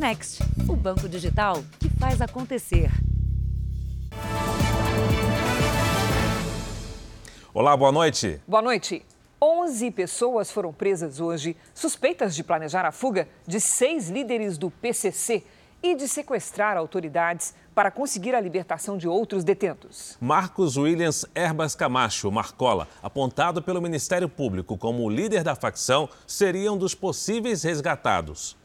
Next, o banco digital que faz acontecer. Olá, boa noite. Boa noite. 11 pessoas foram presas hoje, suspeitas de planejar a fuga de seis líderes do PCC e de sequestrar autoridades para conseguir a libertação de outros detentos. Marcos Williams Erbas Camacho, Marcola, apontado pelo Ministério Público como o líder da facção, seria um dos possíveis resgatados.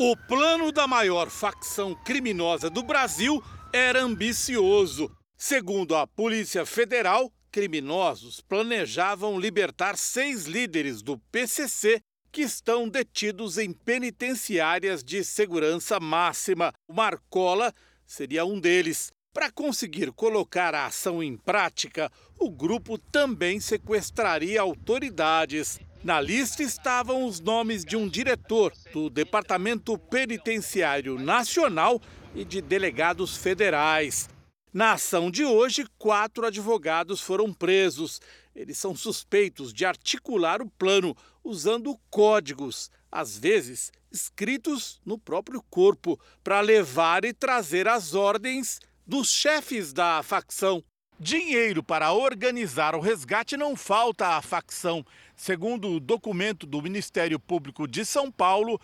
O plano da maior facção criminosa do Brasil era ambicioso. Segundo a Polícia Federal, criminosos planejavam libertar seis líderes do PCC que estão detidos em penitenciárias de segurança máxima. O Marcola seria um deles. Para conseguir colocar a ação em prática, o grupo também sequestraria autoridades. Na lista estavam os nomes de um diretor do Departamento Penitenciário Nacional e de delegados federais. Na ação de hoje, quatro advogados foram presos. Eles são suspeitos de articular o plano usando códigos, às vezes escritos no próprio corpo, para levar e trazer as ordens dos chefes da facção. Dinheiro para organizar o resgate não falta à facção. Segundo o documento do Ministério Público de São Paulo,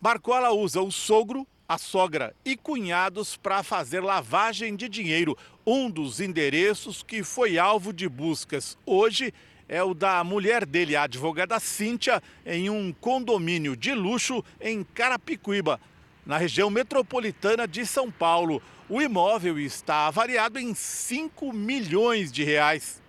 Marcola usa o sogro, a sogra e cunhados para fazer lavagem de dinheiro. Um dos endereços que foi alvo de buscas hoje é o da mulher dele, a advogada Cíntia, em um condomínio de luxo em Carapicuíba, na região metropolitana de São Paulo. O imóvel está avaliado em 5 milhões de reais.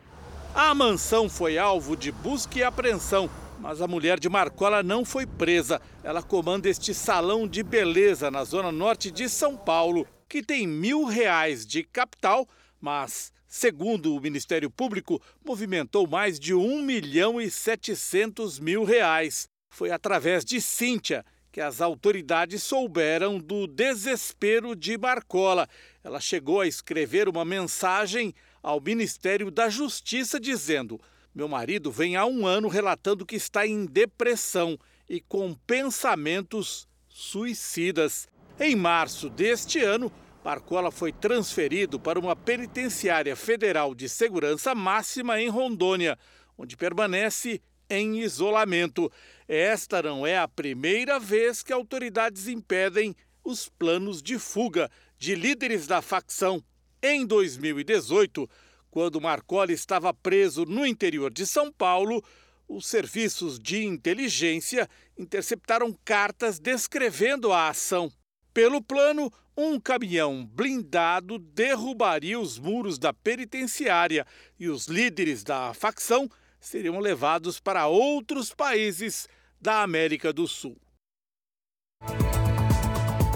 A mansão foi alvo de busca e apreensão mas a mulher de Marcola não foi presa. Ela comanda este salão de beleza na zona norte de São Paulo, que tem mil reais de capital, mas, segundo o Ministério Público, movimentou mais de um milhão e setecentos mil reais. Foi através de Cíntia que as autoridades souberam do desespero de Marcola. Ela chegou a escrever uma mensagem ao Ministério da Justiça dizendo meu marido vem há um ano relatando que está em depressão e com pensamentos suicidas. Em março deste ano, Marcola foi transferido para uma penitenciária federal de segurança máxima em Rondônia, onde permanece em isolamento. Esta não é a primeira vez que autoridades impedem os planos de fuga de líderes da facção. Em 2018, quando Marcoli estava preso no interior de São Paulo, os serviços de inteligência interceptaram cartas descrevendo a ação. Pelo plano, um caminhão blindado derrubaria os muros da penitenciária e os líderes da facção seriam levados para outros países da América do Sul.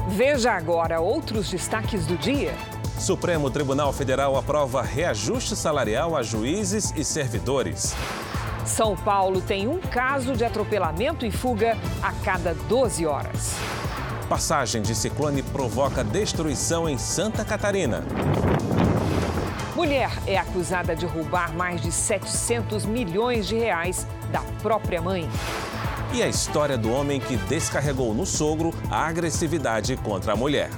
Veja agora outros destaques do dia. Supremo Tribunal Federal aprova reajuste salarial a juízes e servidores. São Paulo tem um caso de atropelamento e fuga a cada 12 horas. Passagem de ciclone provoca destruição em Santa Catarina. Mulher é acusada de roubar mais de 700 milhões de reais da própria mãe. E a história do homem que descarregou no sogro a agressividade contra a mulher.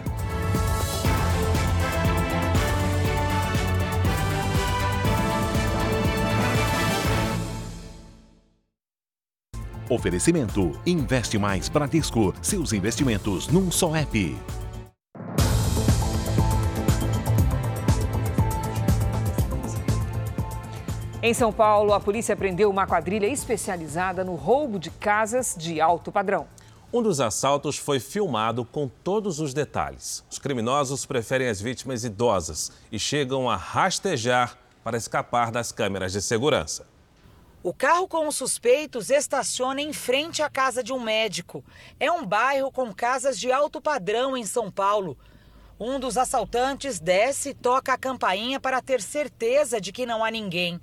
Oferecimento: Investe Mais Bradesco. Seus investimentos num só app. Em São Paulo, a polícia prendeu uma quadrilha especializada no roubo de casas de alto padrão. Um dos assaltos foi filmado com todos os detalhes. Os criminosos preferem as vítimas idosas e chegam a rastejar para escapar das câmeras de segurança. O carro com os suspeitos estaciona em frente à casa de um médico. É um bairro com casas de alto padrão em São Paulo. Um dos assaltantes desce e toca a campainha para ter certeza de que não há ninguém.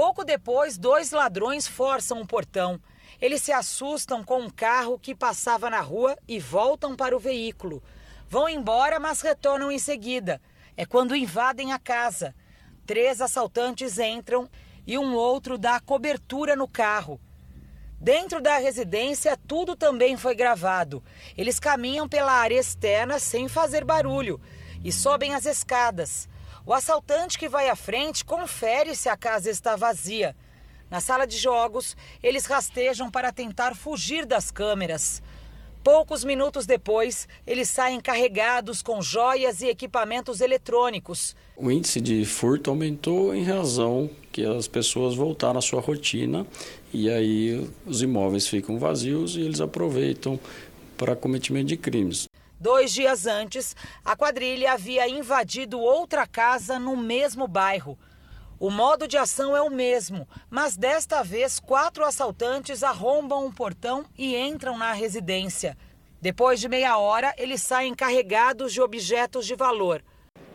Pouco depois, dois ladrões forçam o portão. Eles se assustam com um carro que passava na rua e voltam para o veículo. Vão embora, mas retornam em seguida. É quando invadem a casa. Três assaltantes entram e um outro dá cobertura no carro. Dentro da residência, tudo também foi gravado. Eles caminham pela área externa sem fazer barulho e sobem as escadas. O assaltante que vai à frente confere se a casa está vazia. Na sala de jogos, eles rastejam para tentar fugir das câmeras. Poucos minutos depois, eles saem carregados com joias e equipamentos eletrônicos. O índice de furto aumentou em razão que as pessoas voltaram à sua rotina e aí os imóveis ficam vazios e eles aproveitam para cometimento de crimes. Dois dias antes, a quadrilha havia invadido outra casa no mesmo bairro. O modo de ação é o mesmo, mas desta vez quatro assaltantes arrombam um portão e entram na residência. Depois de meia hora, eles saem carregados de objetos de valor.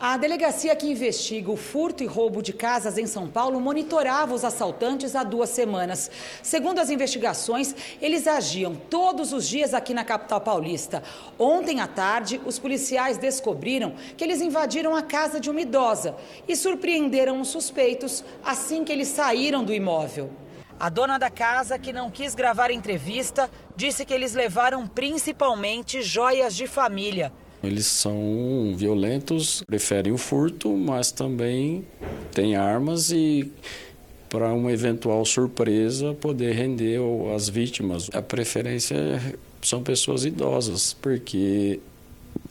A delegacia que investiga o furto e roubo de casas em São Paulo monitorava os assaltantes há duas semanas. Segundo as investigações, eles agiam todos os dias aqui na capital paulista. Ontem à tarde, os policiais descobriram que eles invadiram a casa de uma idosa e surpreenderam os suspeitos assim que eles saíram do imóvel. A dona da casa, que não quis gravar entrevista, disse que eles levaram principalmente joias de família. Eles são violentos, preferem o furto, mas também têm armas e para uma eventual surpresa poder render as vítimas. A preferência são pessoas idosas, porque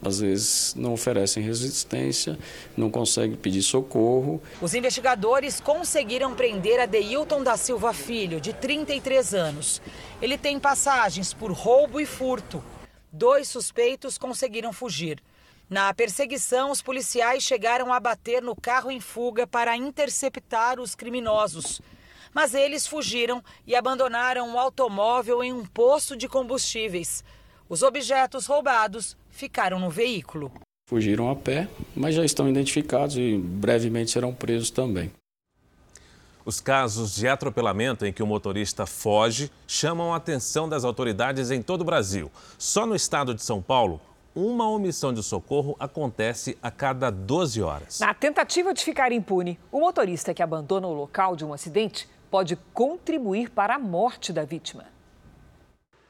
às vezes não oferecem resistência, não conseguem pedir socorro. Os investigadores conseguiram prender Adeilton da Silva Filho, de 33 anos. Ele tem passagens por roubo e furto. Dois suspeitos conseguiram fugir. Na perseguição, os policiais chegaram a bater no carro em fuga para interceptar os criminosos. Mas eles fugiram e abandonaram o automóvel em um poço de combustíveis. Os objetos roubados ficaram no veículo. Fugiram a pé, mas já estão identificados e brevemente serão presos também. Os casos de atropelamento em que o motorista foge chamam a atenção das autoridades em todo o Brasil. Só no estado de São Paulo, uma omissão de socorro acontece a cada 12 horas. Na tentativa de ficar impune, o motorista que abandona o local de um acidente pode contribuir para a morte da vítima.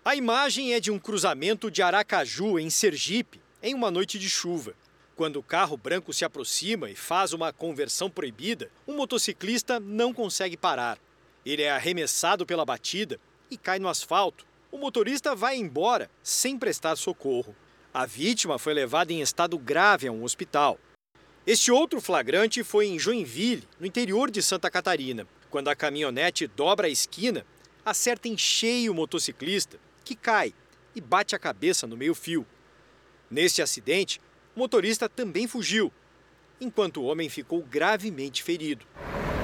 A imagem é de um cruzamento de Aracaju, em Sergipe, em uma noite de chuva. Quando o carro branco se aproxima e faz uma conversão proibida, o motociclista não consegue parar. Ele é arremessado pela batida e cai no asfalto. O motorista vai embora sem prestar socorro. A vítima foi levada em estado grave a um hospital. Este outro flagrante foi em Joinville, no interior de Santa Catarina, quando a caminhonete dobra a esquina, acerta em cheio o motociclista, que cai e bate a cabeça no meio-fio. Neste acidente, o motorista também fugiu, enquanto o homem ficou gravemente ferido.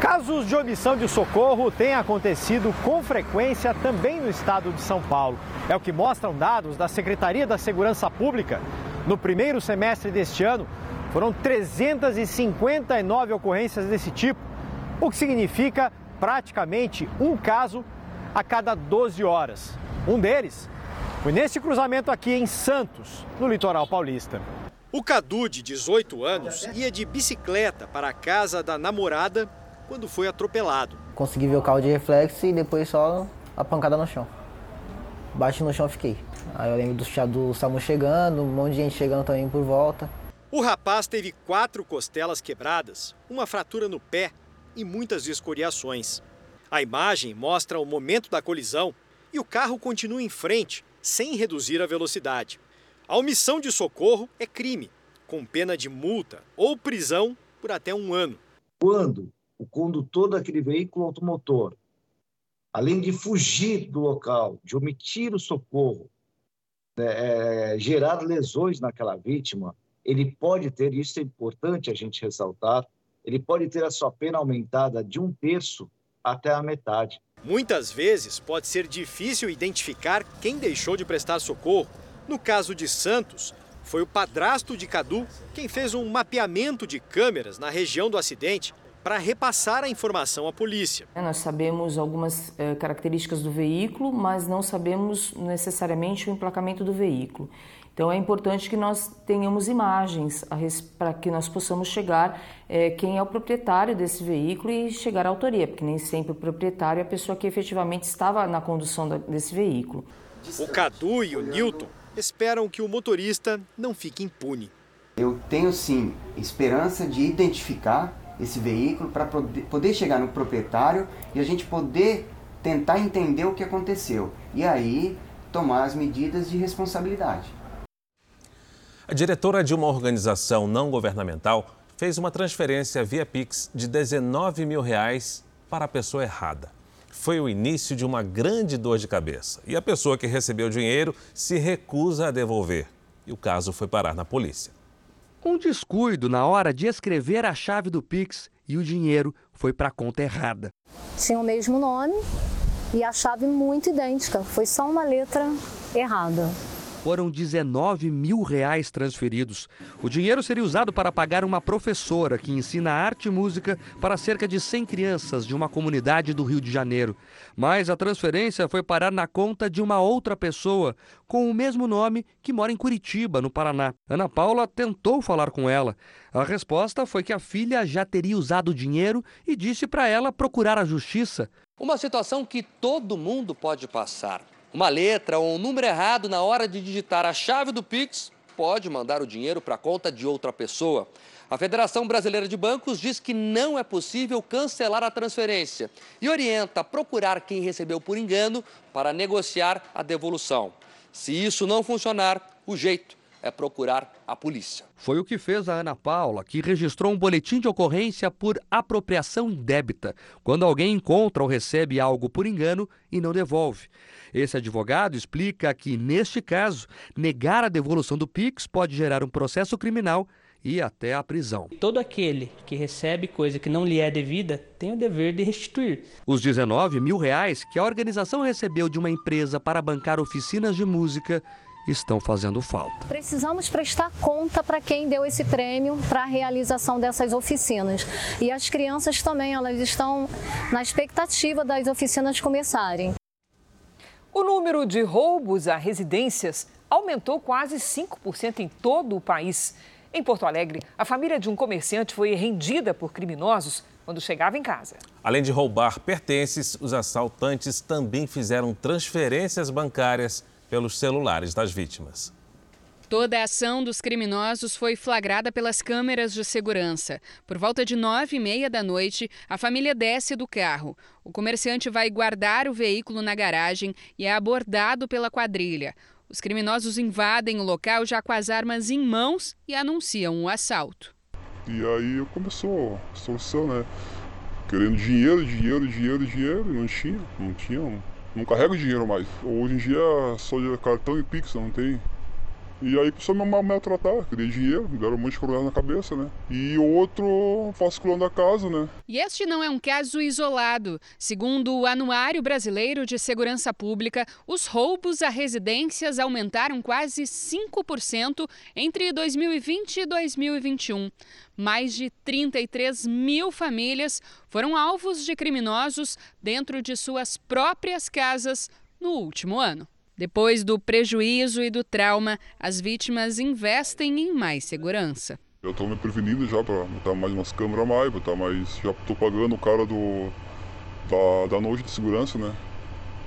Casos de omissão de socorro têm acontecido com frequência também no estado de São Paulo. É o que mostram dados da Secretaria da Segurança Pública. No primeiro semestre deste ano, foram 359 ocorrências desse tipo, o que significa praticamente um caso a cada 12 horas. Um deles foi nesse cruzamento aqui em Santos, no litoral paulista. O Cadu, de 18 anos, ia de bicicleta para a casa da namorada quando foi atropelado. Consegui ver o carro de reflexo e depois só a pancada no chão. Bate no chão fiquei. Aí eu lembro do, do SAMU chegando, um monte de gente chegando também por volta. O rapaz teve quatro costelas quebradas, uma fratura no pé e muitas escoriações. A imagem mostra o momento da colisão e o carro continua em frente, sem reduzir a velocidade. A omissão de socorro é crime, com pena de multa ou prisão por até um ano. Quando o condutor daquele veículo automotor, além de fugir do local, de omitir o socorro, é, é, gerar lesões naquela vítima, ele pode ter, isso é importante a gente ressaltar, ele pode ter a sua pena aumentada de um terço até a metade. Muitas vezes pode ser difícil identificar quem deixou de prestar socorro no caso de Santos, foi o padrasto de Cadu quem fez um mapeamento de câmeras na região do acidente para repassar a informação à polícia. Nós sabemos algumas eh, características do veículo, mas não sabemos necessariamente o emplacamento do veículo. Então é importante que nós tenhamos imagens para que nós possamos chegar é, quem é o proprietário desse veículo e chegar à autoria, porque nem sempre o proprietário é a pessoa que efetivamente estava na condução desse veículo. O Cadu e o Newton esperam que o motorista não fique impune. Eu tenho sim esperança de identificar esse veículo para poder chegar no proprietário e a gente poder tentar entender o que aconteceu e aí tomar as medidas de responsabilidade. A diretora de uma organização não governamental fez uma transferência via Pix de 19 mil reais para a pessoa errada. Foi o início de uma grande dor de cabeça e a pessoa que recebeu o dinheiro se recusa a devolver. E o caso foi parar na polícia. Um descuido na hora de escrever a chave do Pix e o dinheiro foi para a conta errada. Tinha o mesmo nome e a chave muito idêntica, foi só uma letra errada foram 19 mil reais transferidos. O dinheiro seria usado para pagar uma professora que ensina arte e música para cerca de 100 crianças de uma comunidade do Rio de Janeiro. Mas a transferência foi parar na conta de uma outra pessoa com o mesmo nome que mora em Curitiba, no Paraná. Ana Paula tentou falar com ela. A resposta foi que a filha já teria usado o dinheiro e disse para ela procurar a justiça. Uma situação que todo mundo pode passar. Uma letra ou um número errado na hora de digitar a chave do Pix pode mandar o dinheiro para a conta de outra pessoa. A Federação Brasileira de Bancos diz que não é possível cancelar a transferência e orienta a procurar quem recebeu por engano para negociar a devolução. Se isso não funcionar, o jeito é procurar a polícia. Foi o que fez a Ana Paula, que registrou um boletim de ocorrência por apropriação indébita, quando alguém encontra ou recebe algo por engano e não devolve. Esse advogado explica que, neste caso, negar a devolução do Pix pode gerar um processo criminal e até a prisão. Todo aquele que recebe coisa que não lhe é devida tem o dever de restituir. Os 19 mil reais que a organização recebeu de uma empresa para bancar oficinas de música estão fazendo falta. Precisamos prestar conta para quem deu esse prêmio para a realização dessas oficinas. E as crianças também, elas estão na expectativa das oficinas começarem. O número de roubos a residências aumentou quase 5% em todo o país. Em Porto Alegre, a família de um comerciante foi rendida por criminosos quando chegava em casa. Além de roubar pertences, os assaltantes também fizeram transferências bancárias pelos celulares das vítimas. Toda a ação dos criminosos foi flagrada pelas câmeras de segurança. Por volta de nove e meia da noite, a família desce do carro. O comerciante vai guardar o veículo na garagem e é abordado pela quadrilha. Os criminosos invadem o local já com as armas em mãos e anunciam um assalto. E aí começou a extorsão, né? Querendo dinheiro, dinheiro, dinheiro, dinheiro. Não tinha, não tinha. Não carrega dinheiro mais. Hoje em dia só de cartão e Pix, não tem. E aí começou a me maltratar, queria dinheiro, me deram um monte de coronel na cabeça, né? E outro vasculando a casa, né? E este não é um caso isolado. Segundo o Anuário Brasileiro de Segurança Pública, os roubos a residências aumentaram quase 5% entre 2020 e 2021. Mais de 33 mil famílias foram alvos de criminosos dentro de suas próprias casas no último ano. Depois do prejuízo e do trauma, as vítimas investem em mais segurança. Eu estou me prevenindo já para botar mais umas câmeras a mais, botar mais. Já estou pagando o cara do, da, da noite de segurança, né?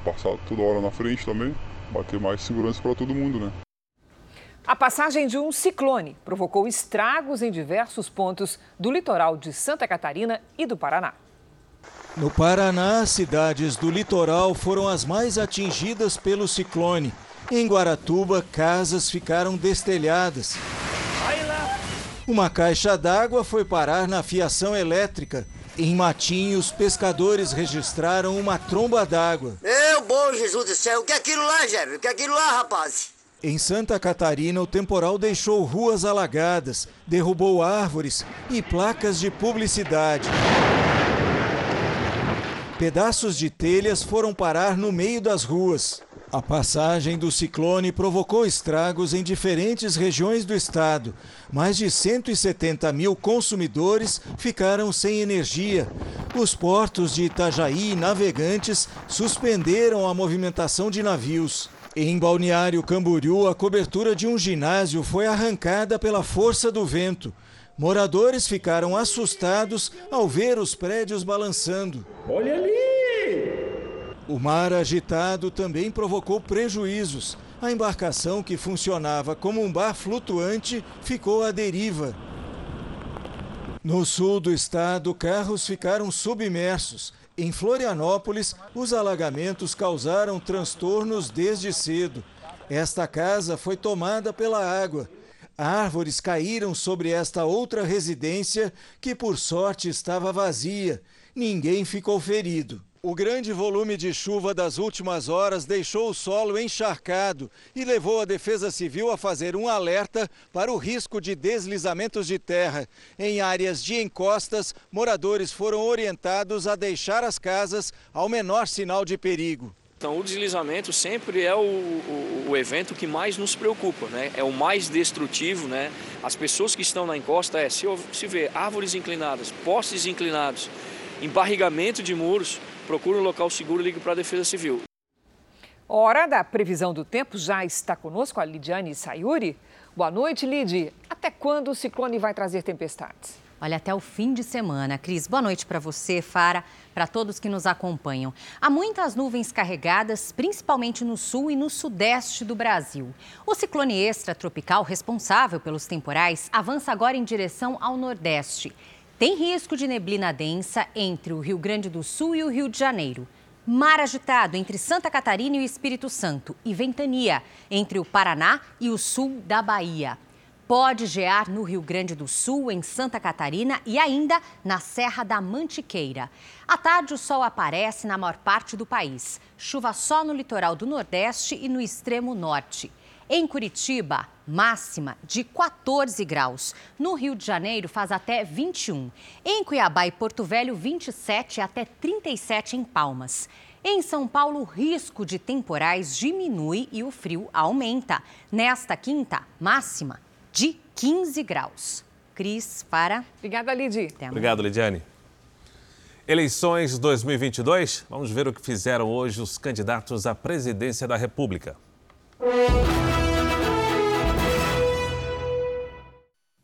Passar toda hora na frente também, bater mais segurança para todo mundo, né? A passagem de um ciclone provocou estragos em diversos pontos do litoral de Santa Catarina e do Paraná. No Paraná, cidades do litoral foram as mais atingidas pelo ciclone. Em Guaratuba, casas ficaram destelhadas. Uma caixa d'água foi parar na fiação elétrica. Em Matinhos, pescadores registraram uma tromba d'água. Meu bom Jesus do céu, o que é aquilo lá, Jébio? O que é aquilo lá, rapaz? Em Santa Catarina, o temporal deixou ruas alagadas, derrubou árvores e placas de publicidade. Pedaços de telhas foram parar no meio das ruas. A passagem do ciclone provocou estragos em diferentes regiões do estado. Mais de 170 mil consumidores ficaram sem energia. Os portos de Itajaí e Navegantes suspenderam a movimentação de navios. Em Balneário Camboriú, a cobertura de um ginásio foi arrancada pela força do vento. Moradores ficaram assustados ao ver os prédios balançando. Olha ali! O mar agitado também provocou prejuízos. A embarcação, que funcionava como um bar flutuante, ficou à deriva. No sul do estado, carros ficaram submersos. Em Florianópolis, os alagamentos causaram transtornos desde cedo. Esta casa foi tomada pela água. Árvores caíram sobre esta outra residência, que por sorte estava vazia. Ninguém ficou ferido. O grande volume de chuva das últimas horas deixou o solo encharcado e levou a Defesa Civil a fazer um alerta para o risco de deslizamentos de terra. Em áreas de encostas, moradores foram orientados a deixar as casas ao menor sinal de perigo. Então, o deslizamento sempre é o, o, o, evento que mais nos preocupa, né? É o mais destrutivo, né? As pessoas que estão na encosta, é, se, se vê árvores inclinadas, postes inclinados, embarrigamento de muros, procure um local seguro e ligue para a Defesa Civil. Hora da previsão do tempo já está conosco a Lidiane Sayuri. Boa noite, Lid. Até quando o ciclone vai trazer tempestades? Olha, até o fim de semana. Cris, boa noite para você, Fara, para todos que nos acompanham. Há muitas nuvens carregadas, principalmente no sul e no sudeste do Brasil. O ciclone extratropical responsável pelos temporais avança agora em direção ao nordeste. Tem risco de neblina densa entre o Rio Grande do Sul e o Rio de Janeiro. Mar agitado entre Santa Catarina e o Espírito Santo. E ventania entre o Paraná e o sul da Bahia. Pode gear no Rio Grande do Sul, em Santa Catarina e ainda na Serra da Mantiqueira. À tarde, o sol aparece na maior parte do país. Chuva só no litoral do Nordeste e no extremo norte. Em Curitiba, máxima de 14 graus. No Rio de Janeiro, faz até 21. Em Cuiabá e Porto Velho, 27 até 37 em Palmas. Em São Paulo, o risco de temporais diminui e o frio aumenta. Nesta quinta, máxima de 15 graus. Cris, para. Obrigada, Lidi. Obrigado, Lidiane. Eleições 2022. Vamos ver o que fizeram hoje os candidatos à presidência da República.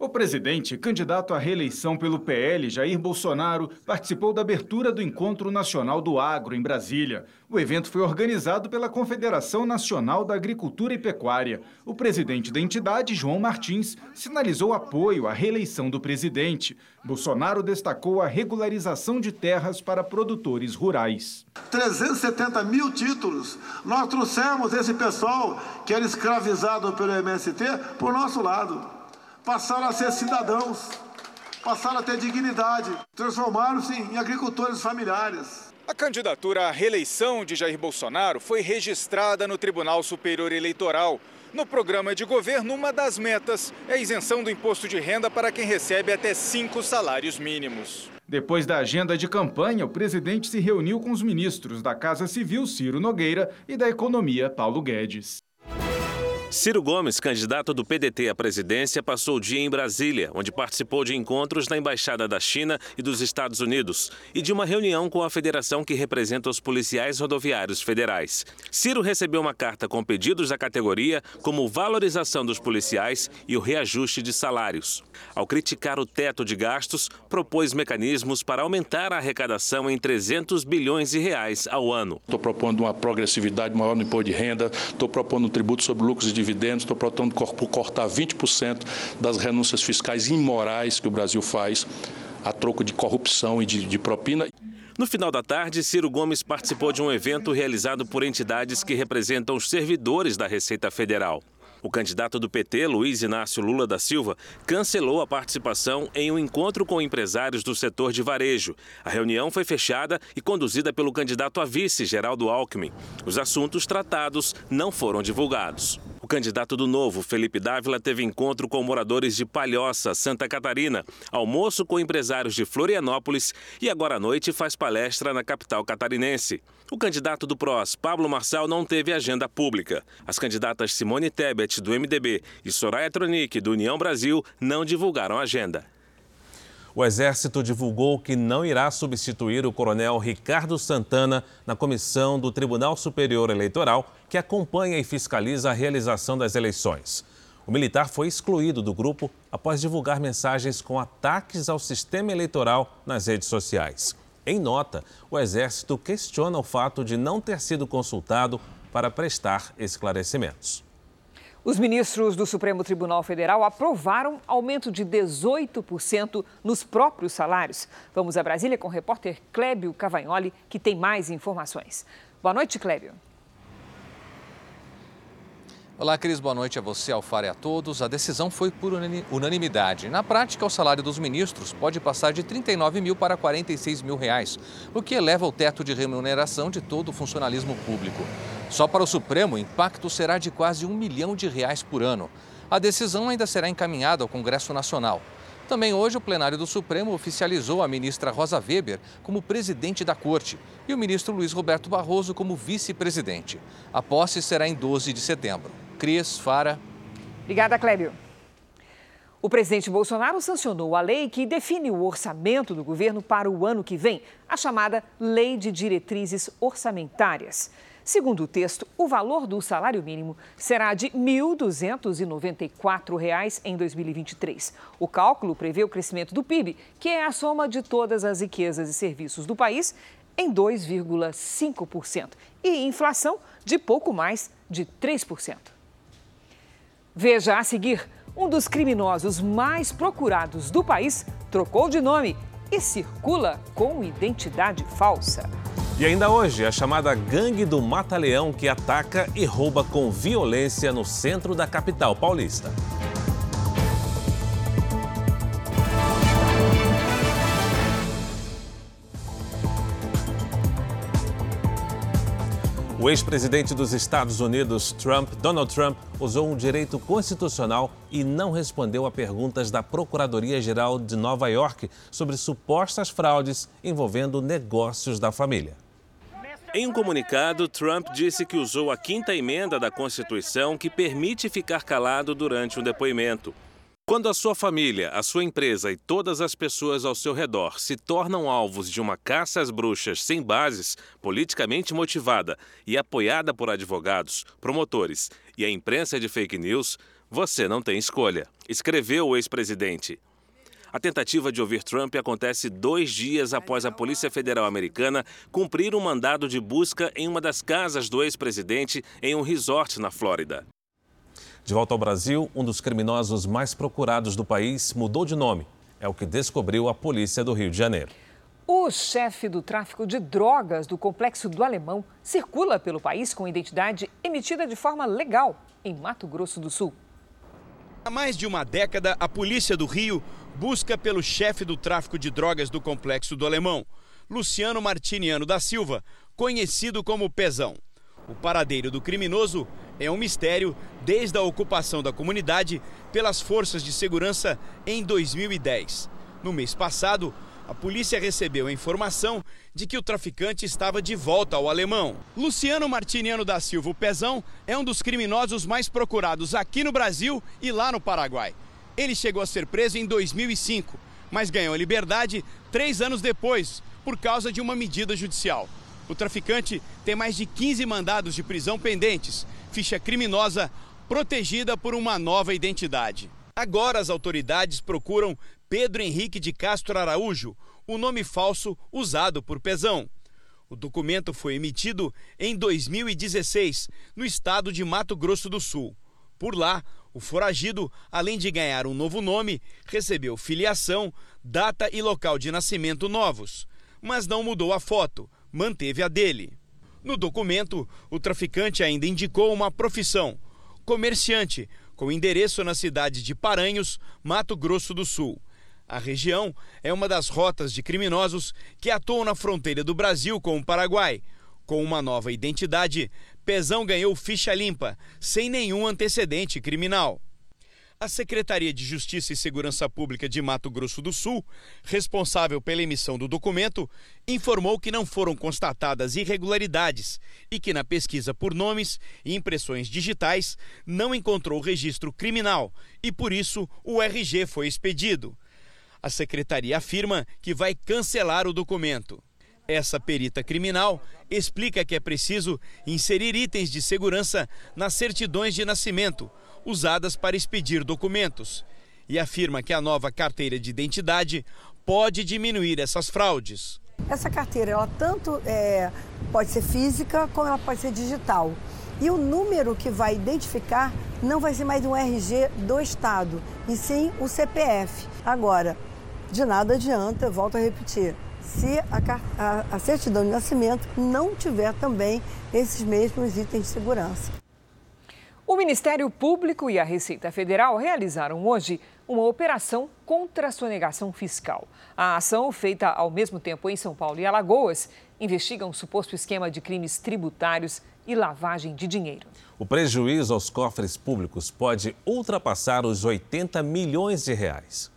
O presidente, candidato à reeleição pelo PL, Jair Bolsonaro, participou da abertura do Encontro Nacional do Agro em Brasília. O evento foi organizado pela Confederação Nacional da Agricultura e Pecuária. O presidente da entidade, João Martins, sinalizou apoio à reeleição do presidente. Bolsonaro destacou a regularização de terras para produtores rurais. 370 mil títulos. Nós trouxemos esse pessoal que era escravizado pelo MST por nosso lado passaram a ser cidadãos, passaram a ter dignidade, transformaram-se em agricultores familiares. A candidatura à reeleição de Jair Bolsonaro foi registrada no Tribunal Superior Eleitoral. No programa de governo, uma das metas é a isenção do imposto de renda para quem recebe até cinco salários mínimos. Depois da agenda de campanha, o presidente se reuniu com os ministros da Casa Civil, Ciro Nogueira, e da Economia, Paulo Guedes. Ciro Gomes, candidato do PDT à presidência, passou o dia em Brasília, onde participou de encontros na Embaixada da China e dos Estados Unidos e de uma reunião com a federação que representa os policiais rodoviários federais. Ciro recebeu uma carta com pedidos da categoria, como valorização dos policiais e o reajuste de salários. Ao criticar o teto de gastos, propôs mecanismos para aumentar a arrecadação em 300 bilhões de reais ao ano. Estou propondo uma progressividade maior no imposto de renda, estou propondo um tributo sobre lucros e dividendos, estou propondo cortar 20% das renúncias fiscais imorais que o Brasil faz a troco de corrupção e de, de propina. No final da tarde, Ciro Gomes participou de um evento realizado por entidades que representam os servidores da Receita Federal. O candidato do PT, Luiz Inácio Lula da Silva, cancelou a participação em um encontro com empresários do setor de varejo. A reunião foi fechada e conduzida pelo candidato a vice, Geraldo Alckmin. Os assuntos tratados não foram divulgados. O candidato do Novo, Felipe Dávila, teve encontro com moradores de Palhoça, Santa Catarina, almoço com empresários de Florianópolis e agora à noite faz palestra na capital catarinense. O candidato do PROS, Pablo Marçal, não teve agenda pública. As candidatas Simone Tebet, do MDB, e Soraya Tronic, do União Brasil, não divulgaram agenda. O Exército divulgou que não irá substituir o coronel Ricardo Santana na comissão do Tribunal Superior Eleitoral, que acompanha e fiscaliza a realização das eleições. O militar foi excluído do grupo após divulgar mensagens com ataques ao sistema eleitoral nas redes sociais. Em nota, o Exército questiona o fato de não ter sido consultado para prestar esclarecimentos. Os ministros do Supremo Tribunal Federal aprovaram aumento de 18% nos próprios salários. Vamos a Brasília com o repórter Clébio Cavagnoli, que tem mais informações. Boa noite, Clébio. Olá, Cris. Boa noite a você, Alfara e a todos. A decisão foi por unanimidade. Na prática, o salário dos ministros pode passar de 39 mil para 46 mil reais, o que eleva o teto de remuneração de todo o funcionalismo público. Só para o Supremo, o impacto será de quase um milhão de reais por ano. A decisão ainda será encaminhada ao Congresso Nacional. Também hoje, o plenário do Supremo oficializou a ministra Rosa Weber como presidente da Corte e o ministro Luiz Roberto Barroso como vice-presidente. A posse será em 12 de setembro. Cris, Fara. Obrigada, Clébio. O presidente Bolsonaro sancionou a lei que define o orçamento do governo para o ano que vem, a chamada Lei de Diretrizes Orçamentárias. Segundo o texto, o valor do salário mínimo será de R$ 1.294 em 2023. O cálculo prevê o crescimento do PIB, que é a soma de todas as riquezas e serviços do país, em 2,5%, e inflação de pouco mais de 3%. Veja a seguir: um dos criminosos mais procurados do país trocou de nome e circula com identidade falsa. E ainda hoje, a chamada Gangue do Mata-Leão que ataca e rouba com violência no centro da capital paulista. O ex-presidente dos Estados Unidos, Trump, Donald Trump, usou um direito constitucional e não respondeu a perguntas da Procuradoria-Geral de Nova York sobre supostas fraudes envolvendo negócios da família. Em um comunicado, Trump disse que usou a quinta emenda da Constituição que permite ficar calado durante um depoimento. Quando a sua família, a sua empresa e todas as pessoas ao seu redor se tornam alvos de uma caça às bruxas sem bases, politicamente motivada e apoiada por advogados, promotores e a imprensa de fake news, você não tem escolha, escreveu o ex-presidente. A tentativa de ouvir Trump acontece dois dias após a Polícia Federal Americana cumprir um mandado de busca em uma das casas do ex-presidente em um resort na Flórida. De volta ao Brasil, um dos criminosos mais procurados do país mudou de nome. É o que descobriu a polícia do Rio de Janeiro. O chefe do tráfico de drogas do Complexo do Alemão circula pelo país com identidade emitida de forma legal em Mato Grosso do Sul. Há mais de uma década, a polícia do Rio busca pelo chefe do tráfico de drogas do Complexo do Alemão, Luciano Martiniano da Silva, conhecido como Pezão. O paradeiro do criminoso é um mistério desde a ocupação da comunidade pelas forças de segurança em 2010. No mês passado, a polícia recebeu a informação de que o traficante estava de volta ao alemão. Luciano Martiniano da Silva, o Pezão, é um dos criminosos mais procurados aqui no Brasil e lá no Paraguai. Ele chegou a ser preso em 2005, mas ganhou a liberdade três anos depois, por causa de uma medida judicial. O traficante tem mais de 15 mandados de prisão pendentes, ficha criminosa protegida por uma nova identidade. Agora as autoridades procuram Pedro Henrique de Castro Araújo, o nome falso usado por Pezão. O documento foi emitido em 2016, no estado de Mato Grosso do Sul. Por lá, o foragido, além de ganhar um novo nome, recebeu filiação, data e local de nascimento novos, mas não mudou a foto manteve a dele. No documento, o traficante ainda indicou uma profissão: comerciante, com endereço na cidade de Paranhos, Mato Grosso do Sul. A região é uma das rotas de criminosos que atuam na fronteira do Brasil com o Paraguai. Com uma nova identidade, Pezão ganhou ficha limpa, sem nenhum antecedente criminal. A Secretaria de Justiça e Segurança Pública de Mato Grosso do Sul, responsável pela emissão do documento, informou que não foram constatadas irregularidades e que na pesquisa por nomes e impressões digitais não encontrou registro criminal e por isso o RG foi expedido. A secretaria afirma que vai cancelar o documento. Essa perita criminal explica que é preciso inserir itens de segurança nas certidões de nascimento usadas para expedir documentos e afirma que a nova carteira de identidade pode diminuir essas fraudes. Essa carteira, ela tanto é, pode ser física como ela pode ser digital. E o número que vai identificar não vai ser mais um RG do Estado, e sim o CPF. Agora, de nada adianta, volto a repetir, se a, a, a certidão de nascimento não tiver também esses mesmos itens de segurança. O Ministério Público e a Receita Federal realizaram hoje uma operação contra a sonegação fiscal. A ação, feita ao mesmo tempo em São Paulo e Alagoas, investiga um suposto esquema de crimes tributários e lavagem de dinheiro. O prejuízo aos cofres públicos pode ultrapassar os 80 milhões de reais.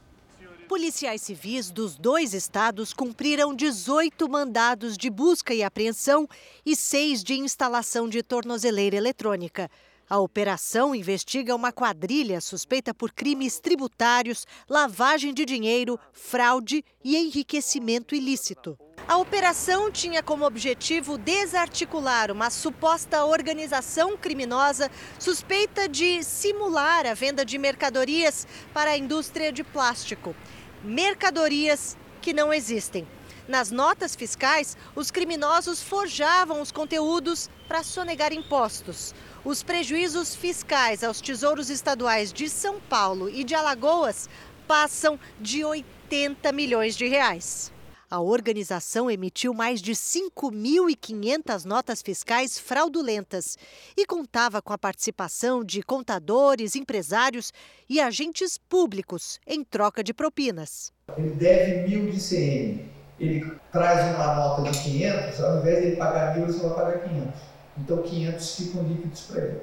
Policiais civis dos dois estados cumpriram 18 mandados de busca e apreensão e seis de instalação de tornozeleira eletrônica. A operação investiga uma quadrilha suspeita por crimes tributários, lavagem de dinheiro, fraude e enriquecimento ilícito. A operação tinha como objetivo desarticular uma suposta organização criminosa suspeita de simular a venda de mercadorias para a indústria de plástico. Mercadorias que não existem. Nas notas fiscais, os criminosos forjavam os conteúdos para sonegar impostos. Os prejuízos fiscais aos tesouros estaduais de São Paulo e de Alagoas passam de 80 milhões de reais. A organização emitiu mais de 5.500 notas fiscais fraudulentas e contava com a participação de contadores, empresários e agentes públicos em troca de propinas. Ele deve mil de CM. Ele traz uma nota de 500, ao invés de ele pagar mil, ele só vai pagar 500. Então 500 ficam líquidos para ele.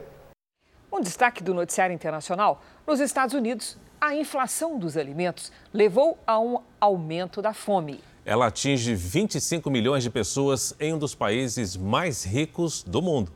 Um destaque do noticiário internacional: nos Estados Unidos, a inflação dos alimentos levou a um aumento da fome. Ela atinge 25 milhões de pessoas em um dos países mais ricos do mundo.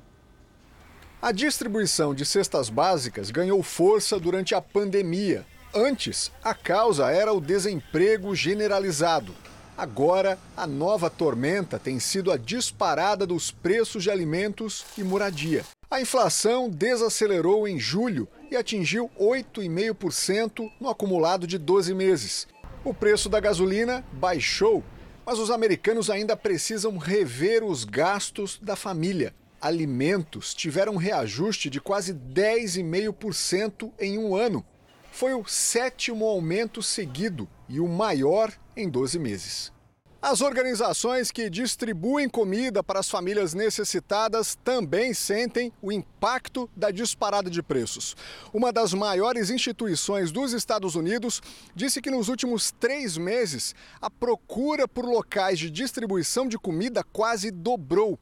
A distribuição de cestas básicas ganhou força durante a pandemia. Antes, a causa era o desemprego generalizado. Agora, a nova tormenta tem sido a disparada dos preços de alimentos e moradia. A inflação desacelerou em julho e atingiu 8,5% no acumulado de 12 meses. O preço da gasolina baixou, mas os americanos ainda precisam rever os gastos da família. Alimentos tiveram reajuste de quase 10,5% em um ano. Foi o sétimo aumento seguido e o maior em 12 meses. As organizações que distribuem comida para as famílias necessitadas também sentem o impacto da disparada de preços. Uma das maiores instituições dos Estados Unidos disse que nos últimos três meses a procura por locais de distribuição de comida quase dobrou.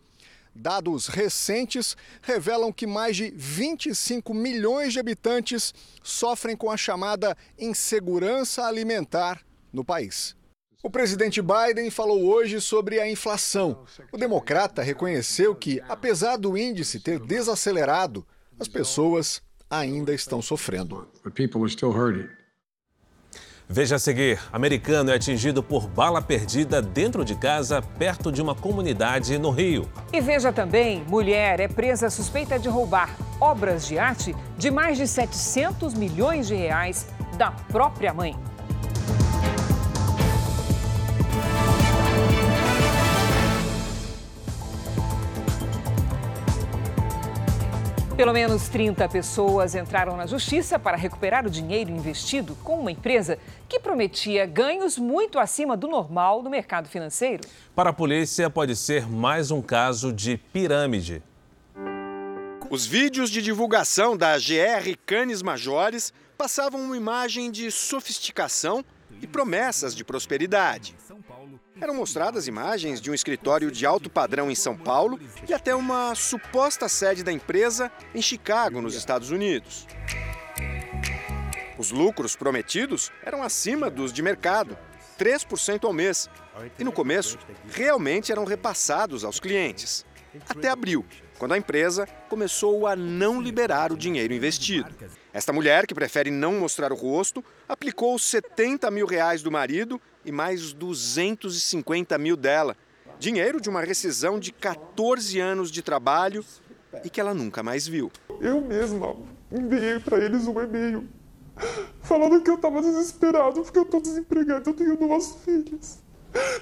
Dados recentes revelam que mais de 25 milhões de habitantes sofrem com a chamada insegurança alimentar no país. O presidente Biden falou hoje sobre a inflação. O democrata reconheceu que, apesar do índice ter desacelerado, as pessoas ainda estão sofrendo. Veja a seguir: americano é atingido por bala perdida dentro de casa, perto de uma comunidade no Rio. E veja também: mulher é presa suspeita de roubar obras de arte de mais de 700 milhões de reais da própria mãe. Pelo menos 30 pessoas entraram na justiça para recuperar o dinheiro investido com uma empresa que prometia ganhos muito acima do normal no mercado financeiro. Para a polícia, pode ser mais um caso de pirâmide. Os vídeos de divulgação da GR Canes Majores passavam uma imagem de sofisticação e promessas de prosperidade. Eram mostradas imagens de um escritório de alto padrão em São Paulo e até uma suposta sede da empresa em Chicago, nos Estados Unidos. Os lucros prometidos eram acima dos de mercado, 3% ao mês. E no começo, realmente eram repassados aos clientes. Até abril, quando a empresa começou a não liberar o dinheiro investido. Esta mulher, que prefere não mostrar o rosto, aplicou 70 mil reais do marido e mais 250 mil dela. Dinheiro de uma rescisão de 14 anos de trabalho e que ela nunca mais viu. Eu mesma enviei para eles um e-mail falando que eu estava desesperado porque eu estou desempregado, eu tenho duas filhas.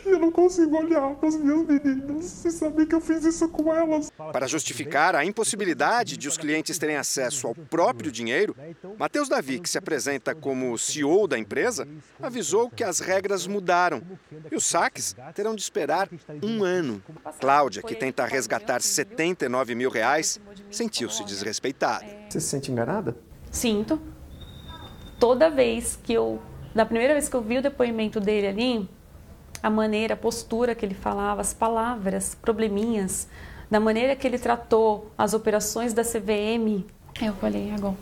E eu não consigo olhar para as minhas meninas e saber que eu fiz isso com elas. Para justificar a impossibilidade de os clientes terem acesso ao próprio dinheiro, Matheus Davi, que se apresenta como CEO da empresa, avisou que as regras mudaram e os saques terão de esperar um ano. Cláudia, que tenta resgatar 79 mil reais, sentiu-se desrespeitada. Você se sente enganada? Sinto. Toda vez que eu, da primeira vez que eu vi o depoimento dele ali, a maneira, a postura que ele falava, as palavras, probleminhas, da maneira que ele tratou as operações da CVM, eu falei, é golpe.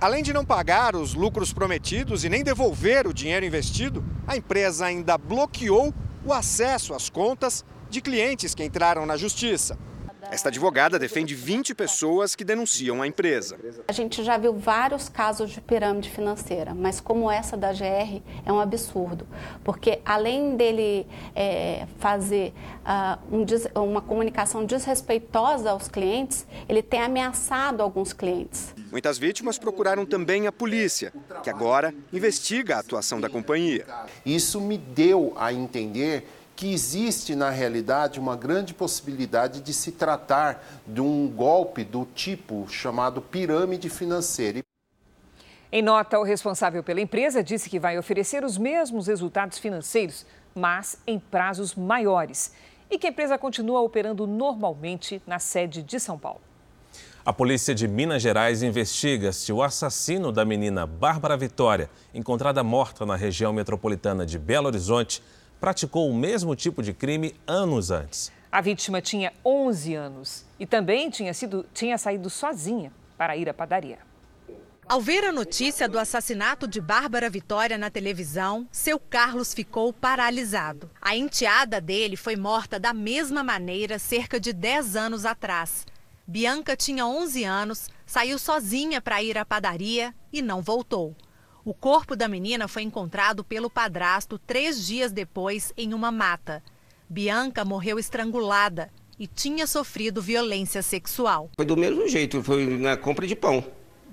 Além de não pagar os lucros prometidos e nem devolver o dinheiro investido, a empresa ainda bloqueou o acesso às contas de clientes que entraram na justiça. Esta advogada defende 20 pessoas que denunciam a empresa. A gente já viu vários casos de pirâmide financeira, mas como essa da GR é um absurdo, porque além dele é, fazer uh, um, uma comunicação desrespeitosa aos clientes, ele tem ameaçado alguns clientes. Muitas vítimas procuraram também a polícia, que agora investiga a atuação da companhia. Isso me deu a entender que existe, na realidade, uma grande possibilidade de se tratar de um golpe do tipo chamado pirâmide financeira. Em nota, o responsável pela empresa disse que vai oferecer os mesmos resultados financeiros, mas em prazos maiores. E que a empresa continua operando normalmente na sede de São Paulo. A polícia de Minas Gerais investiga se o assassino da menina Bárbara Vitória, encontrada morta na região metropolitana de Belo Horizonte, praticou o mesmo tipo de crime anos antes. A vítima tinha 11 anos e também tinha, sido, tinha saído sozinha para ir à padaria. Ao ver a notícia do assassinato de Bárbara Vitória na televisão, seu Carlos ficou paralisado. A enteada dele foi morta da mesma maneira cerca de 10 anos atrás. Bianca tinha 11 anos, saiu sozinha para ir à padaria e não voltou. O corpo da menina foi encontrado pelo padrasto três dias depois em uma mata. Bianca morreu estrangulada e tinha sofrido violência sexual. Foi do mesmo jeito, foi na compra de pão.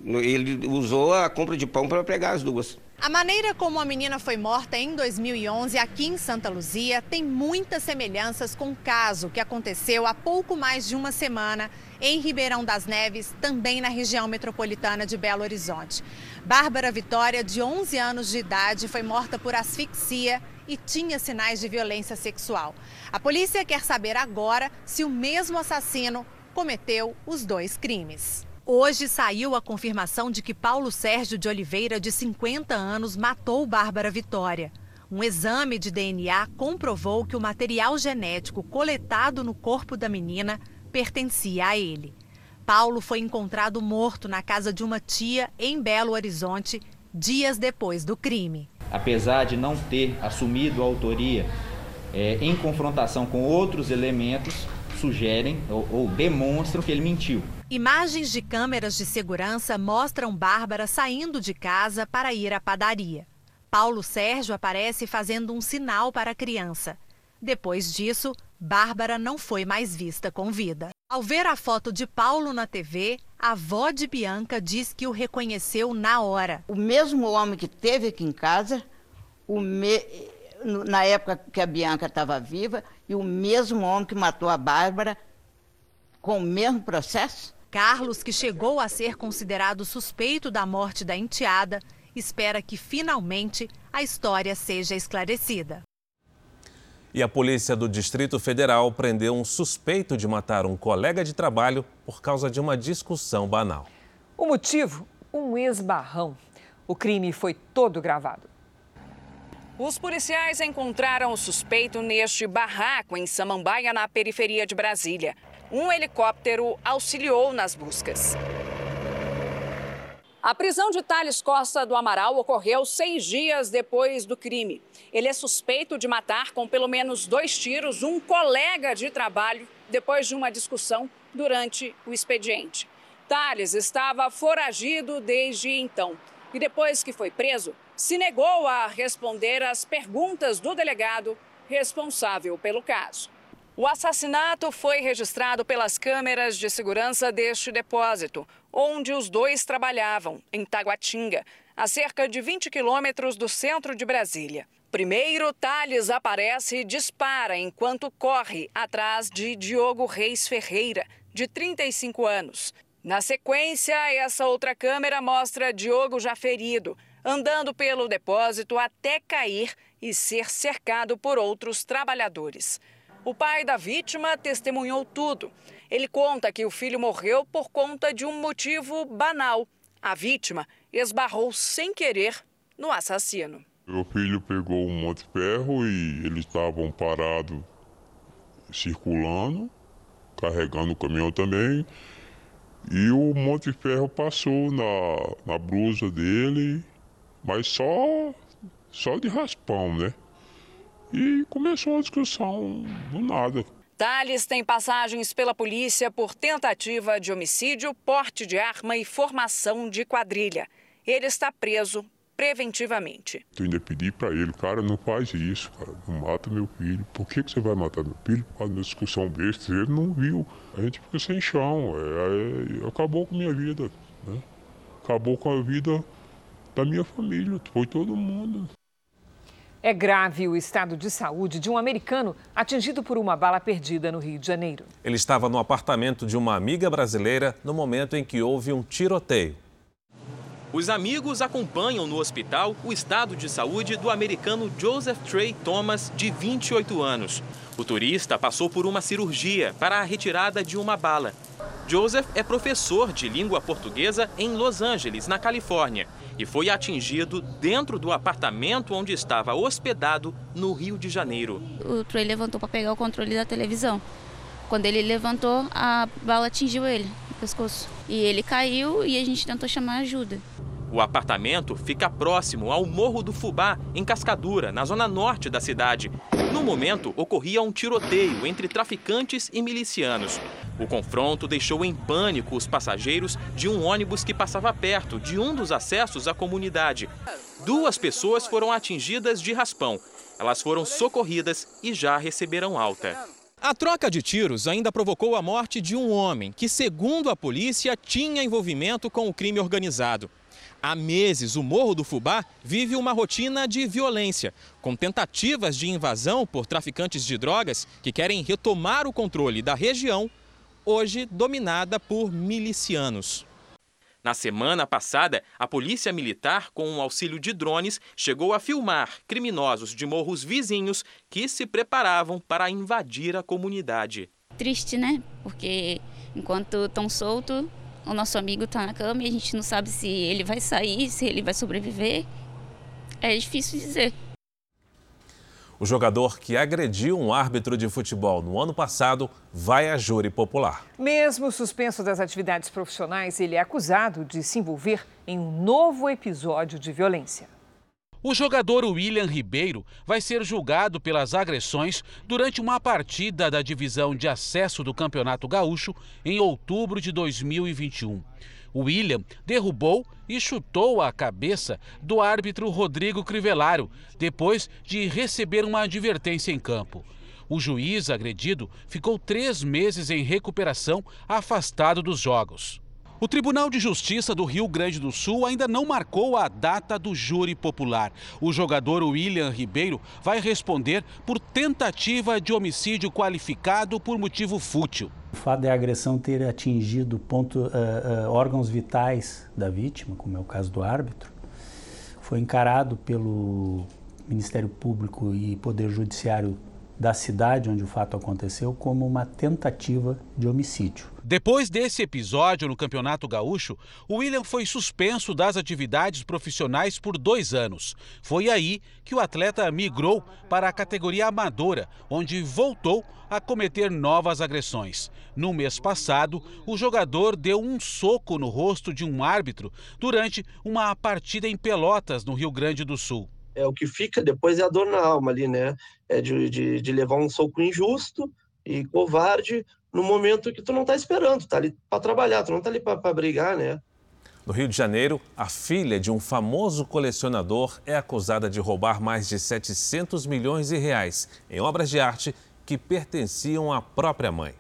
Ele usou a compra de pão para pegar as duas. A maneira como a menina foi morta em 2011 aqui em Santa Luzia tem muitas semelhanças com o caso que aconteceu há pouco mais de uma semana em Ribeirão das Neves, também na região metropolitana de Belo Horizonte. Bárbara Vitória, de 11 anos de idade, foi morta por asfixia e tinha sinais de violência sexual. A polícia quer saber agora se o mesmo assassino cometeu os dois crimes. Hoje saiu a confirmação de que Paulo Sérgio de Oliveira, de 50 anos, matou Bárbara Vitória. Um exame de DNA comprovou que o material genético coletado no corpo da menina pertencia a ele. Paulo foi encontrado morto na casa de uma tia em Belo Horizonte dias depois do crime. Apesar de não ter assumido a autoria é, em confrontação com outros elementos, sugerem ou, ou demonstram que ele mentiu. Imagens de câmeras de segurança mostram Bárbara saindo de casa para ir à padaria. Paulo Sérgio aparece fazendo um sinal para a criança. Depois disso, Bárbara não foi mais vista com vida. Ao ver a foto de Paulo na TV, a avó de Bianca diz que o reconheceu na hora. O mesmo homem que teve aqui em casa, me... na época que a Bianca estava viva, e o mesmo homem que matou a Bárbara com o mesmo processo. Carlos, que chegou a ser considerado suspeito da morte da enteada, espera que finalmente a história seja esclarecida. E a polícia do Distrito Federal prendeu um suspeito de matar um colega de trabalho por causa de uma discussão banal. O motivo? Um esbarrão. O crime foi todo gravado. Os policiais encontraram o suspeito neste barraco em Samambaia, na periferia de Brasília. Um helicóptero auxiliou nas buscas. A prisão de Thales Costa do Amaral ocorreu seis dias depois do crime. Ele é suspeito de matar com pelo menos dois tiros um colega de trabalho depois de uma discussão durante o expediente. Thales estava foragido desde então e, depois que foi preso, se negou a responder às perguntas do delegado responsável pelo caso. O assassinato foi registrado pelas câmeras de segurança deste depósito, onde os dois trabalhavam, em Taguatinga, a cerca de 20 quilômetros do centro de Brasília. Primeiro, Thales aparece e dispara enquanto corre atrás de Diogo Reis Ferreira, de 35 anos. Na sequência, essa outra câmera mostra Diogo já ferido, andando pelo depósito até cair e ser cercado por outros trabalhadores. O pai da vítima testemunhou tudo. Ele conta que o filho morreu por conta de um motivo banal. A vítima esbarrou sem querer no assassino. Meu filho pegou um monte de ferro e eles estavam parados circulando, carregando o caminhão também. E o monte de ferro passou na, na blusa dele, mas só, só de raspão, né? E começou a discussão do nada. Thales tem passagens pela polícia por tentativa de homicídio, porte de arma e formação de quadrilha. Ele está preso preventivamente. Eu ainda pedi para ele, cara, não faz isso, cara, não mata meu filho. Por que, que você vai matar meu filho? Por causa discussão besta, ele não viu. A gente fica sem chão, é, é, acabou com a minha vida, né? Acabou com a vida da minha família, foi todo mundo. É grave o estado de saúde de um americano atingido por uma bala perdida no Rio de Janeiro. Ele estava no apartamento de uma amiga brasileira no momento em que houve um tiroteio. Os amigos acompanham no hospital o estado de saúde do americano Joseph Trey Thomas, de 28 anos. O turista passou por uma cirurgia para a retirada de uma bala. Joseph é professor de língua portuguesa em Los Angeles, na Califórnia, e foi atingido dentro do apartamento onde estava hospedado no Rio de Janeiro. O Trey levantou para pegar o controle da televisão. Quando ele levantou, a bala atingiu ele no pescoço. E ele caiu e a gente tentou chamar ajuda. O apartamento fica próximo ao Morro do Fubá, em Cascadura, na zona norte da cidade. No momento, ocorria um tiroteio entre traficantes e milicianos. O confronto deixou em pânico os passageiros de um ônibus que passava perto de um dos acessos à comunidade. Duas pessoas foram atingidas de raspão. Elas foram socorridas e já receberam alta. A troca de tiros ainda provocou a morte de um homem que, segundo a polícia, tinha envolvimento com o crime organizado. Há meses, o Morro do Fubá vive uma rotina de violência, com tentativas de invasão por traficantes de drogas que querem retomar o controle da região, hoje dominada por milicianos. Na semana passada, a Polícia Militar, com o auxílio de drones, chegou a filmar criminosos de morros vizinhos que se preparavam para invadir a comunidade. Triste, né? Porque enquanto estão soltos, o nosso amigo está na cama e a gente não sabe se ele vai sair, se ele vai sobreviver. É difícil dizer. O jogador que agrediu um árbitro de futebol no ano passado vai a júri popular. Mesmo suspenso das atividades profissionais, ele é acusado de se envolver em um novo episódio de violência. O jogador William Ribeiro vai ser julgado pelas agressões durante uma partida da divisão de acesso do Campeonato Gaúcho em outubro de 2021. William derrubou e chutou a cabeça do árbitro Rodrigo Crivellaro depois de receber uma advertência em campo. O juiz agredido ficou três meses em recuperação, afastado dos jogos. O Tribunal de Justiça do Rio Grande do Sul ainda não marcou a data do júri popular. O jogador William Ribeiro vai responder por tentativa de homicídio qualificado por motivo fútil. O fato da agressão ter atingido ponto, uh, uh, órgãos vitais da vítima, como é o caso do árbitro, foi encarado pelo Ministério Público e Poder Judiciário da cidade onde o fato aconteceu como uma tentativa de homicídio. Depois desse episódio no Campeonato Gaúcho, o William foi suspenso das atividades profissionais por dois anos. Foi aí que o atleta migrou para a categoria amadora, onde voltou a cometer novas agressões. No mês passado, o jogador deu um soco no rosto de um árbitro durante uma partida em Pelotas, no Rio Grande do Sul. É, o que fica depois é a dor na alma ali, né? É de, de, de levar um soco injusto e covarde no momento que tu não tá esperando, tu tá ali para trabalhar, tu não tá ali para brigar, né? No Rio de Janeiro, a filha de um famoso colecionador é acusada de roubar mais de 700 milhões de reais em obras de arte que pertenciam à própria mãe.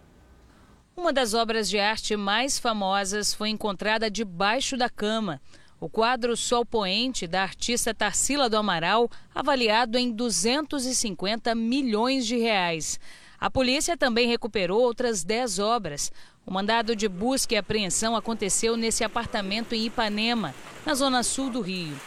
Uma das obras de arte mais famosas foi encontrada debaixo da cama. O quadro Sol Poente, da artista Tarsila do Amaral, avaliado em 250 milhões de reais. A polícia também recuperou outras 10 obras. O mandado de busca e apreensão aconteceu nesse apartamento em Ipanema, na zona sul do Rio.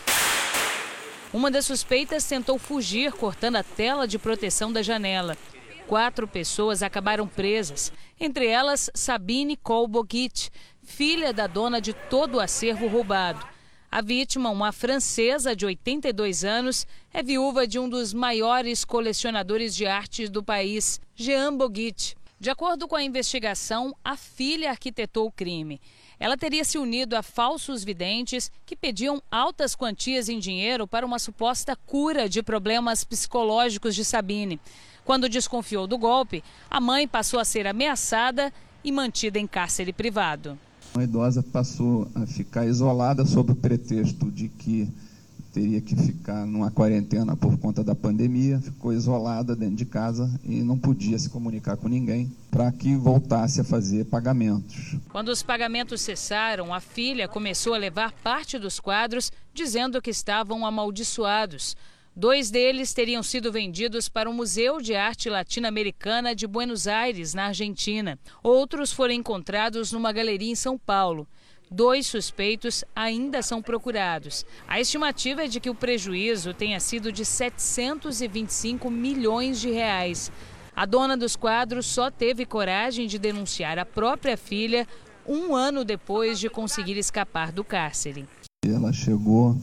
Uma das suspeitas tentou fugir cortando a tela de proteção da janela. Quatro pessoas acabaram presas, entre elas Sabine Kolbogit, filha da dona de todo o acervo roubado. A vítima, uma francesa de 82 anos, é viúva de um dos maiores colecionadores de arte do país, Jean Boguit. De acordo com a investigação, a filha arquitetou o crime. Ela teria se unido a falsos videntes que pediam altas quantias em dinheiro para uma suposta cura de problemas psicológicos de Sabine. Quando desconfiou do golpe, a mãe passou a ser ameaçada e mantida em cárcere privado. Uma idosa passou a ficar isolada sob o pretexto de que teria que ficar numa quarentena por conta da pandemia, ficou isolada dentro de casa e não podia se comunicar com ninguém para que voltasse a fazer pagamentos. Quando os pagamentos cessaram, a filha começou a levar parte dos quadros dizendo que estavam amaldiçoados. Dois deles teriam sido vendidos para o Museu de Arte Latino-Americana de Buenos Aires, na Argentina. Outros foram encontrados numa galeria em São Paulo. Dois suspeitos ainda são procurados. A estimativa é de que o prejuízo tenha sido de 725 milhões de reais. A dona dos quadros só teve coragem de denunciar a própria filha um ano depois de conseguir escapar do cárcere. Ela chegou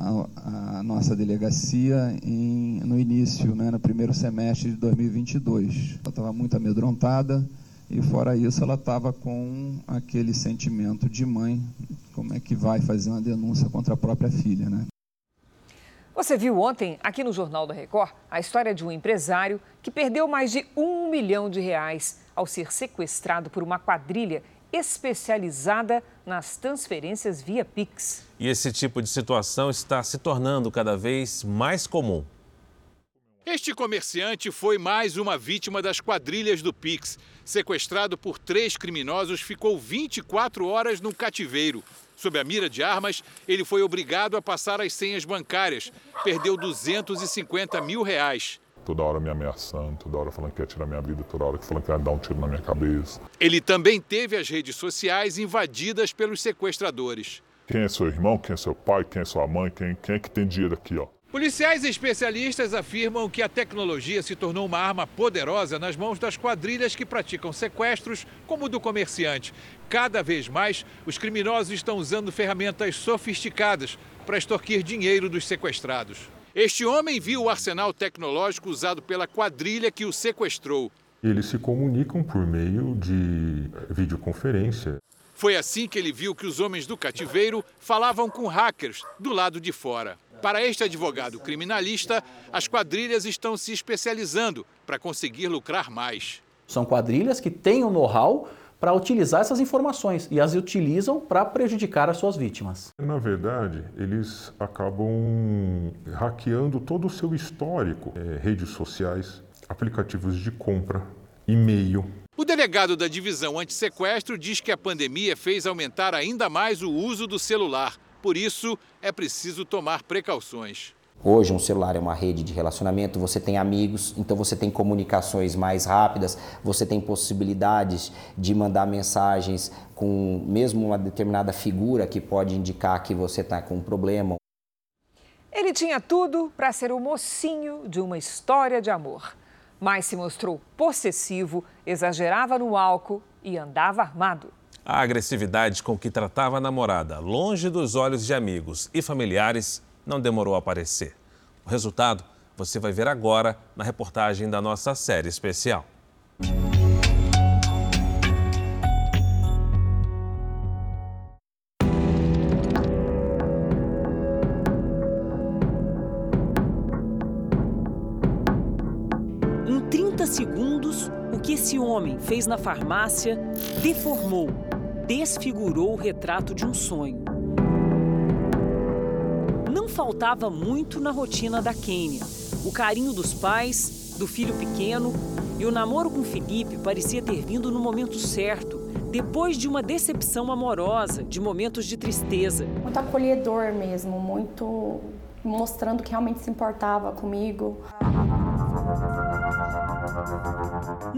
a, a nossa delegacia em, no início, né, no primeiro semestre de 2022. Ela estava muito amedrontada e, fora isso, ela estava com aquele sentimento de mãe: como é que vai fazer uma denúncia contra a própria filha, né? Você viu ontem, aqui no Jornal da Record, a história de um empresário que perdeu mais de um milhão de reais ao ser sequestrado por uma quadrilha especializada nas transferências via Pix. E esse tipo de situação está se tornando cada vez mais comum. Este comerciante foi mais uma vítima das quadrilhas do Pix. Sequestrado por três criminosos, ficou 24 horas no cativeiro. Sob a mira de armas, ele foi obrigado a passar as senhas bancárias. Perdeu 250 mil reais toda hora me ameaçando, toda hora falando que ia tirar minha vida, toda hora falando que ia dar um tiro na minha cabeça. Ele também teve as redes sociais invadidas pelos sequestradores. Quem é seu irmão, quem é seu pai, quem é sua mãe, quem, quem é que tem dinheiro aqui, ó? Policiais especialistas afirmam que a tecnologia se tornou uma arma poderosa nas mãos das quadrilhas que praticam sequestros, como o do comerciante. Cada vez mais, os criminosos estão usando ferramentas sofisticadas para extorquir dinheiro dos sequestrados. Este homem viu o arsenal tecnológico usado pela quadrilha que o sequestrou. Eles se comunicam por meio de videoconferência. Foi assim que ele viu que os homens do cativeiro falavam com hackers do lado de fora. Para este advogado criminalista, as quadrilhas estão se especializando para conseguir lucrar mais. São quadrilhas que têm o know-how para utilizar essas informações e as utilizam para prejudicar as suas vítimas. Na verdade, eles acabam hackeando todo o seu histórico, é, redes sociais, aplicativos de compra, e-mail. O delegado da divisão antissequestro diz que a pandemia fez aumentar ainda mais o uso do celular. Por isso, é preciso tomar precauções. Hoje, um celular é uma rede de relacionamento, você tem amigos, então você tem comunicações mais rápidas, você tem possibilidades de mandar mensagens com mesmo uma determinada figura que pode indicar que você está com um problema. Ele tinha tudo para ser o mocinho de uma história de amor. mas se mostrou possessivo, exagerava no álcool e andava armado. A agressividade com que tratava a namorada, longe dos olhos de amigos e familiares, não demorou a aparecer. O resultado você vai ver agora na reportagem da nossa série especial. Em 30 segundos, o que esse homem fez na farmácia deformou, desfigurou o retrato de um sonho. Faltava muito na rotina da Kênia. O carinho dos pais, do filho pequeno e o namoro com Felipe parecia ter vindo no momento certo, depois de uma decepção amorosa, de momentos de tristeza. Muito acolhedor mesmo, muito mostrando que realmente se importava comigo.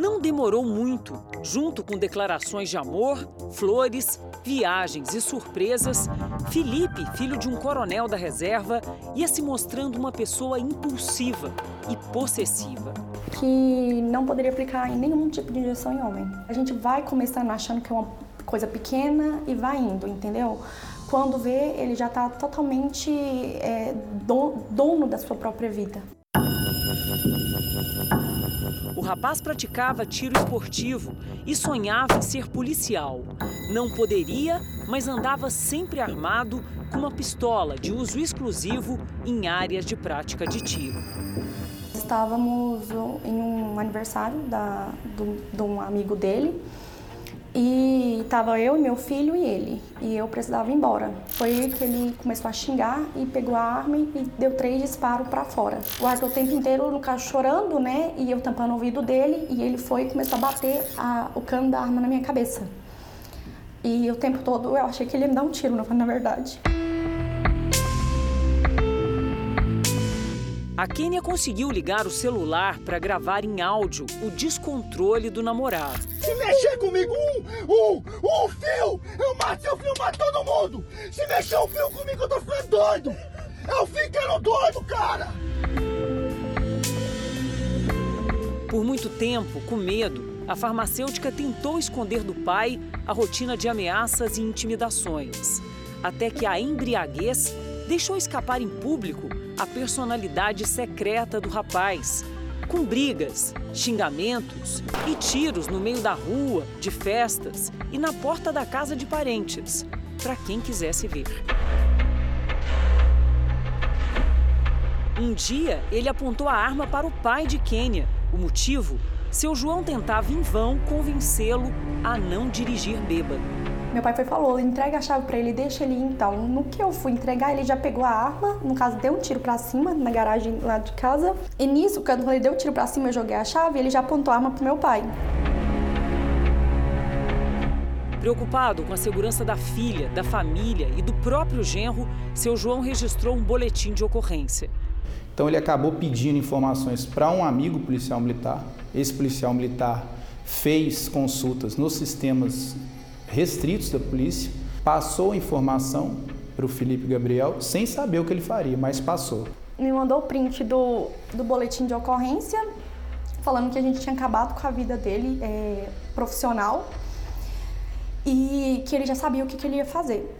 Não demorou muito. Junto com declarações de amor, flores, viagens e surpresas, Felipe, filho de um coronel da reserva, ia se mostrando uma pessoa impulsiva e possessiva. Que não poderia aplicar em nenhum tipo de injeção em homem. A gente vai começando achando que é uma coisa pequena e vai indo, entendeu? Quando vê, ele já está totalmente é, dono da sua própria vida. O rapaz praticava tiro esportivo e sonhava em ser policial. Não poderia, mas andava sempre armado com uma pistola de uso exclusivo em áreas de prática de tiro. Estávamos em um aniversário da, do, de um amigo dele e estava eu e meu filho e ele. E eu precisava ir embora. Foi que ele começou a xingar e pegou a arma e deu três disparos para fora. O Arthur o tempo inteiro no carro chorando, né? E eu tampando o ouvido dele. E ele foi e começou a bater a, o cano da arma na minha cabeça. E o tempo todo eu achei que ele ia me dar um tiro, na verdade. A Kênia conseguiu ligar o celular para gravar em áudio o descontrole do namorado. Se mexer comigo um, um, um fio, eu mato seu filho, mato todo mundo. Se mexer um fio comigo, eu tô ficando doido. Eu ficando doido, cara. Por muito tempo, com medo, a farmacêutica tentou esconder do pai a rotina de ameaças e intimidações. Até que a embriaguez deixou escapar em público a personalidade secreta do rapaz, com brigas, xingamentos e tiros no meio da rua, de festas e na porta da casa de parentes, para quem quisesse ver. Um dia, ele apontou a arma para o pai de Quênia. O motivo? Seu João tentava em vão convencê-lo a não dirigir bêbado. Meu pai foi falou, entrega a chave para ele, deixa ele ir então. No que eu fui entregar, ele já pegou a arma, no caso deu um tiro para cima na garagem lá de casa. E nisso, quando ele deu um tiro para cima, eu joguei a chave, ele já apontou a arma pro meu pai. Preocupado com a segurança da filha, da família e do próprio genro, seu João registrou um boletim de ocorrência. Então ele acabou pedindo informações para um amigo policial militar. Esse policial militar fez consultas nos sistemas restritos da polícia, passou a informação para o Felipe Gabriel sem saber o que ele faria, mas passou. Me mandou o print do, do boletim de ocorrência, falando que a gente tinha acabado com a vida dele é, profissional e que ele já sabia o que, que ele ia fazer.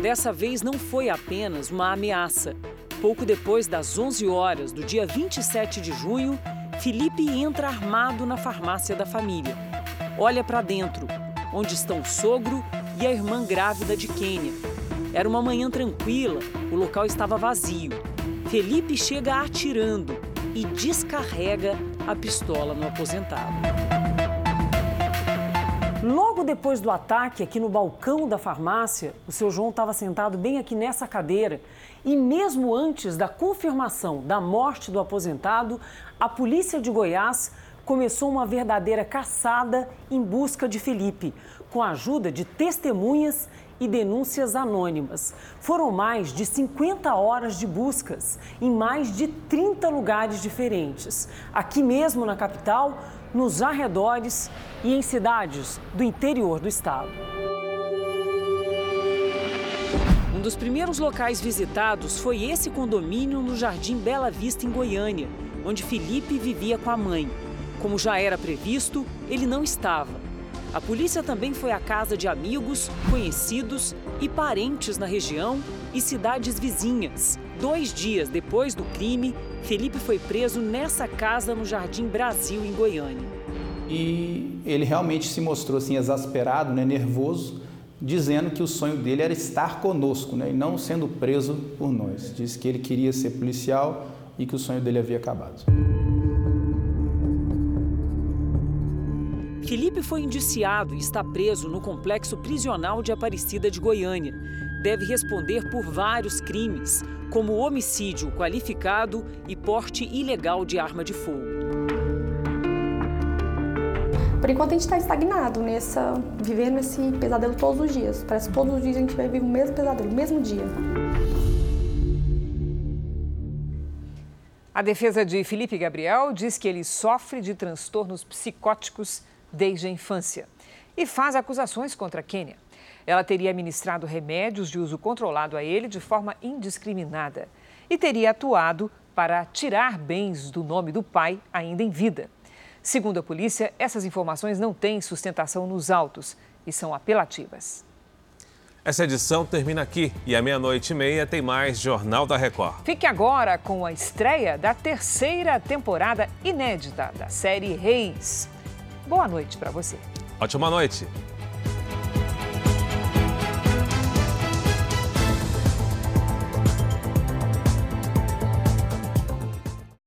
Dessa vez não foi apenas uma ameaça. Pouco depois das 11 horas do dia 27 de junho, Felipe entra armado na farmácia da família. Olha para dentro, onde estão o sogro e a irmã grávida de Quênia. Era uma manhã tranquila, o local estava vazio. Felipe chega atirando e descarrega a pistola no aposentado. Logo depois do ataque, aqui no balcão da farmácia, o seu João estava sentado bem aqui nessa cadeira. E mesmo antes da confirmação da morte do aposentado, a polícia de Goiás começou uma verdadeira caçada em busca de Felipe, com a ajuda de testemunhas e denúncias anônimas. Foram mais de 50 horas de buscas em mais de 30 lugares diferentes. Aqui mesmo na capital, nos arredores e em cidades do interior do estado. Um dos primeiros locais visitados foi esse condomínio no Jardim Bela Vista, em Goiânia, onde Felipe vivia com a mãe. Como já era previsto, ele não estava. A polícia também foi à casa de amigos, conhecidos e parentes na região e cidades vizinhas. Dois dias depois do crime, Felipe foi preso nessa casa no Jardim Brasil, em Goiânia. E ele realmente se mostrou assim exasperado, né, nervoso, dizendo que o sonho dele era estar conosco né, e não sendo preso por nós. Disse que ele queria ser policial e que o sonho dele havia acabado. Felipe foi indiciado e está preso no complexo prisional de Aparecida de Goiânia. Deve responder por vários crimes, como homicídio qualificado e porte ilegal de arma de fogo. Por enquanto a gente está estagnado nessa, vivendo esse pesadelo todos os dias. Parece que todos os dias a gente vai viver o mesmo pesadelo, o mesmo dia. A defesa de Felipe Gabriel diz que ele sofre de transtornos psicóticos desde a infância e faz acusações contra Kênia. Ela teria administrado remédios de uso controlado a ele de forma indiscriminada e teria atuado para tirar bens do nome do pai ainda em vida. Segundo a polícia, essas informações não têm sustentação nos autos e são apelativas. Essa edição termina aqui e à meia-noite e meia tem mais Jornal da Record. Fique agora com a estreia da terceira temporada inédita da série Reis. Boa noite para você. Ótima noite.